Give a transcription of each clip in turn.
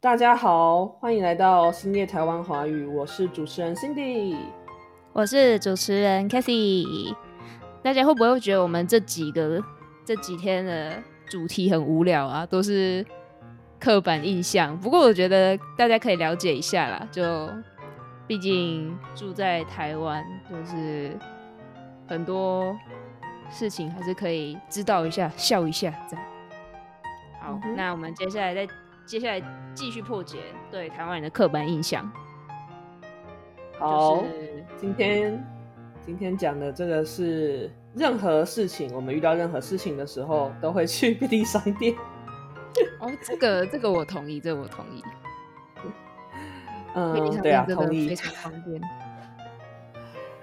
大家好，欢迎来到新夜台湾华语，我是主持人 Cindy，我是主持人 Cathy。大家会不会觉得我们这几个这几天的主题很无聊啊？都是刻板印象。不过我觉得大家可以了解一下啦，就毕竟住在台湾，就是很多事情还是可以知道一下，笑一下这样。好，那我们接下来再接下来继续破解对台湾人的刻板印象。好，今天今天讲的这个是任何事情，我们遇到任何事情的时候都会去 便利商店。哦，这个这个我同意，这个我同意。嗯，对啊，同意，非常方便。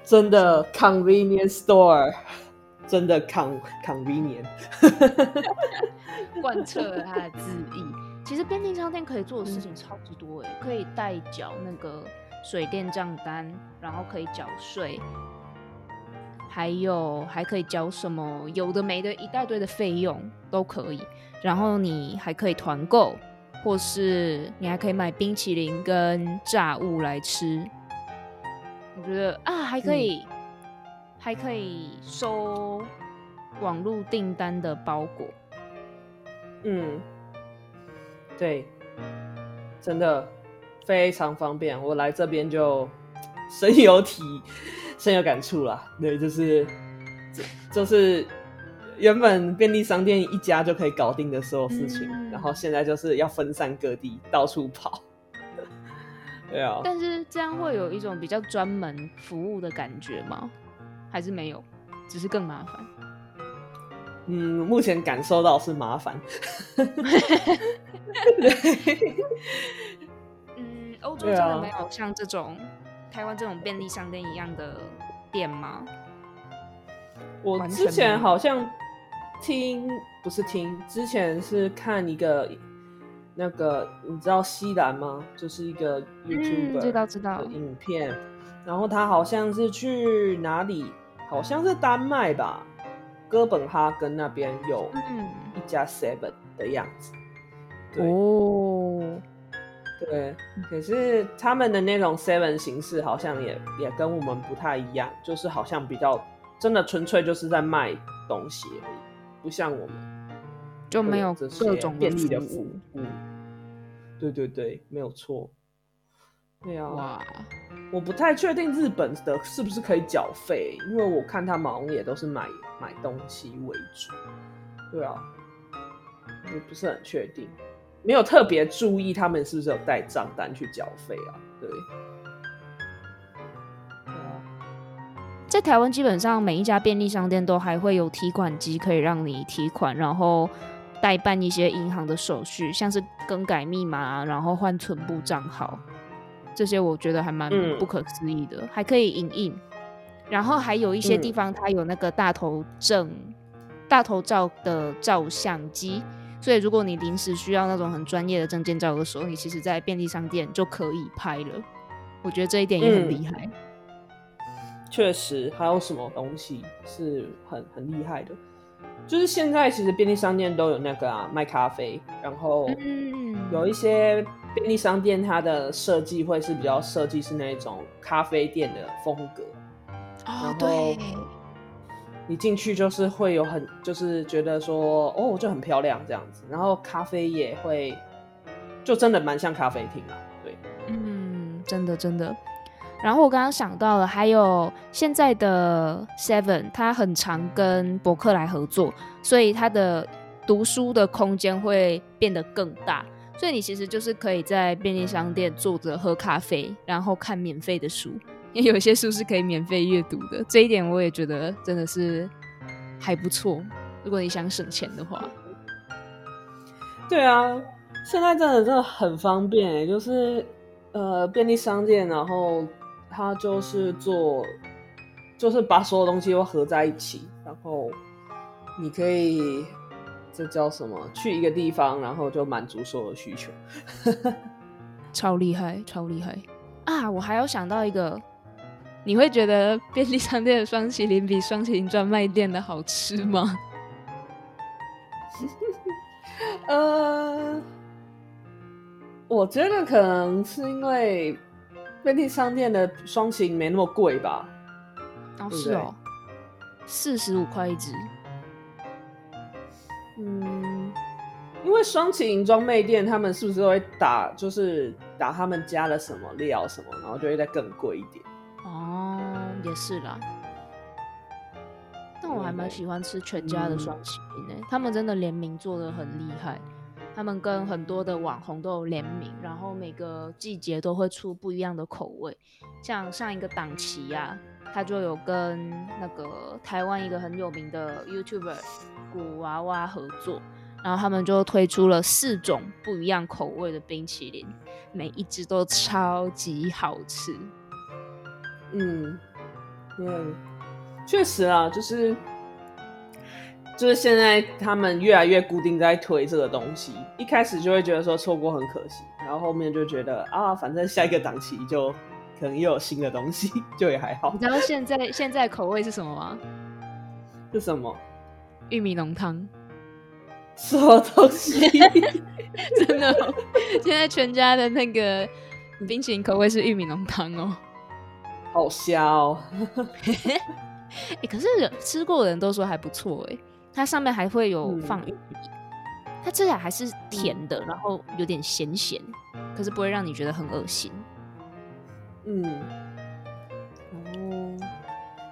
真的，convenience store，真的 con convenient，贯彻了他的字意。其实便利商店可以做的事情超级多哎，可以代缴那个水电账单，然后可以缴税，还有还可以缴什么有的没的一大堆的费用都可以。然后你还可以团购，或是你还可以买冰淇淋跟炸物来吃。我觉得啊，还可以，还可以收网络订单的包裹。嗯。对，真的非常方便。我来这边就 深有体、深有感触啦。对，就是，就是原本便利商店一家就可以搞定的所有事情，然后现在就是要分散各地，到处跑。对啊。但是这样会有一种比较专门服务的感觉吗？还是没有？只是更麻烦。嗯，目前感受到是麻烦。嗯，欧洲真的没有像这种台湾这种便利商店一样的店吗？我之前好像听，不是听，之前是看一个那个，你知道西兰吗？就是一个 YouTube 知道知道影片，然后他好像是去哪里，好像是丹麦吧，哥本哈根那边有一家 Seven 的样子。哦，对，可是他们的那种 seven 形式好像也也跟我们不太一样，就是好像比较真的纯粹就是在卖东西而已，不像我们。就没有各种便利的服务。对对对，没有错。对啊，哇，我不太确定日本的是不是可以缴费，因为我看他们好像也都是买买东西为主。对啊，我不是很确定。没有特别注意他们是不是有带账单去缴费啊？对，在台湾基本上每一家便利商店都还会有提款机，可以让你提款，然后代办一些银行的手续，像是更改密码，然后换存部账号，这些我觉得还蛮不可思议的。还可以影印，然后还有一些地方它有那个大头正大头照的照相机。所以，如果你临时需要那种很专业的证件照的时候，你其实，在便利商店就可以拍了。我觉得这一点也很厉害。确实，还有什么东西是很很厉害的？就是现在其实便利商店都有那个啊，卖咖啡，然后有一些便利商店它的设计会是比较设计是那种咖啡店的风格。哦，对。你进去就是会有很，就是觉得说，哦，就很漂亮这样子，然后咖啡也会，就真的蛮像咖啡厅啊，对，嗯，真的真的。然后我刚刚想到了，还有现在的 Seven，它很常跟博客来合作，所以它的读书的空间会变得更大，所以你其实就是可以在便利商店坐着喝咖啡，然后看免费的书。因为有些书是可以免费阅读的，这一点我也觉得真的是还不错。如果你想省钱的话，对啊，现在真的真的很方便，就是呃便利商店，然后它就是做，就是把所有东西都合在一起，然后你可以这叫什么？去一个地方，然后就满足所有需求，超厉害，超厉害啊！我还要想到一个。你会觉得便利商店的双麒麟比双麒麟专卖店的好吃吗？呃，我觉得可能是因为便利商店的双擎没那么贵吧。哦，对对是哦，四十五块一只。嗯，因为双擎装备店他们是不是都会打，就是打他们加了什么料什么，然后就会再更贵一点。哦，也是啦。但我还蛮喜欢吃全家的双麒麟诶，他们真的联名做的很厉害。他们跟很多的网红都有联名，然后每个季节都会出不一样的口味。像上一个档期呀、他就有跟那个台湾一个很有名的 YouTuber 古娃娃合作，然后他们就推出了四种不一样口味的冰淇淋，每一只都超级好吃。嗯，嗯，确实啊，就是就是现在他们越来越固定在推这个东西，一开始就会觉得说错过很可惜，然后后面就觉得啊，反正下一个档期就可能又有新的东西，就也还好你。知道现在现在口味是什么吗？是什么？玉米浓汤，什么东西？真的哦、现在全家的那个冰淇淋口味是玉米浓汤哦。好香哦！哎、可是吃过的人都说还不错哎，它上面还会有嗯放玉米，它吃起来还是甜的，然后有点咸咸，可是不会让你觉得很恶心。嗯，哦，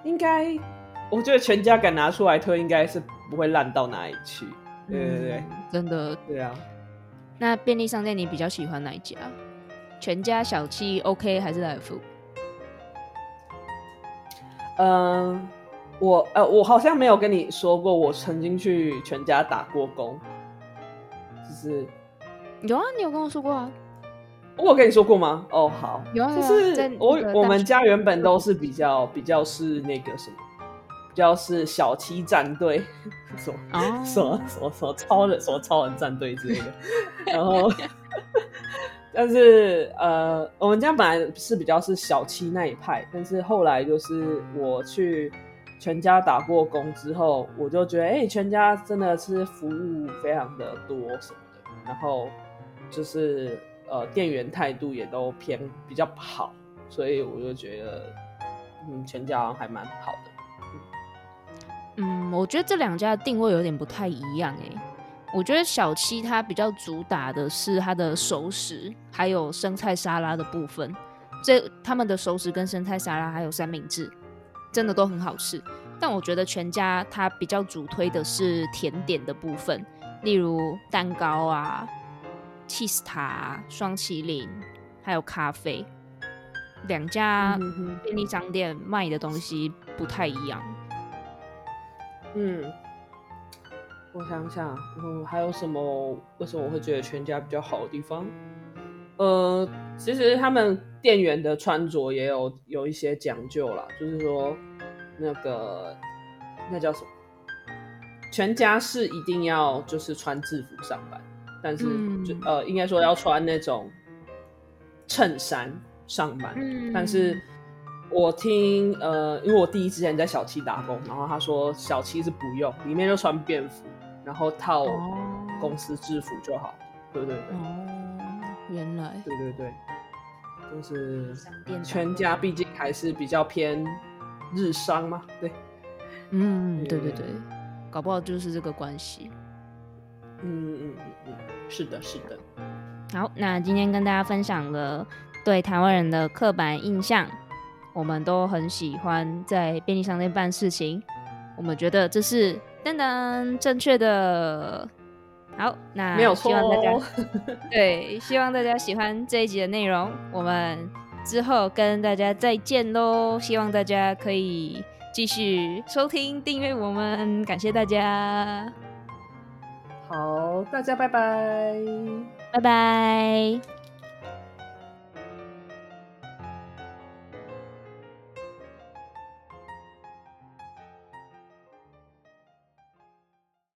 应该，我觉得全家敢拿出来推，应该是不会烂到哪里去。对对对嗯，真的。对啊，那便利商店你比较喜欢哪一家？全家、小七、OK 还是来福？嗯，我呃，我好像没有跟你说过，我曾经去全家打过工，就是有啊，你有跟我说过啊。我有跟你说过吗？哦，好，就是我我们家原本都是比较比较是那个什么，比较是小七战队，什么哦，什么什么什么超人什么超人战队之类的，然后，但是呃，我们家本来是比较是小七那一派，但是后来就是我去全家打过工之后，我就觉得，哎、全家真的是服务非常的多什么的，然后就是呃，店员态度也都偏比较好，所以我就觉得，嗯，全家还蛮好的。嗯，我觉得这两家的定位有点不太一样诶。我觉得小七它比较主打的是它的熟食，还有生菜沙拉的部分。这他们的熟食跟生菜沙拉还有三明治，真的都很好吃。但我觉得全家它比较主推的是甜点的部分，例如蛋糕啊、cheese 塔啊、双麒麟，还有咖啡。两家便利商店卖的东西不太一样。嗯，我想想，嗯，还有什么？为什么我会觉得全家比较好的地方？呃，其实他们店员的穿着也有有一些讲究啦，就是说那个那叫什么？全家是一定要就是穿制服上班，但是就、嗯。呃，应该说要穿那种衬衫上班，嗯。但是我听呃，因为我弟之前在小七打工，然后他说小七是不用，里面就穿便服，然后套哦。公司制服就好。对对对，哦，原来。对对对，就是全家毕竟还是比较偏日商嘛，对，嗯，对对对。对，搞不好就是这个关系。嗯，是的，是的，好，那今天跟大家分享了对台湾人的刻板印象，我们都很喜欢在便利商店办事情，我们觉得这是噔噔正确的。好，那没有错希望大家。对，希望大家喜欢这一集的内容。我们之后跟大家再见喽！希望大家可以继续收听、订阅我们，感谢大家，好，大家拜拜。拜拜。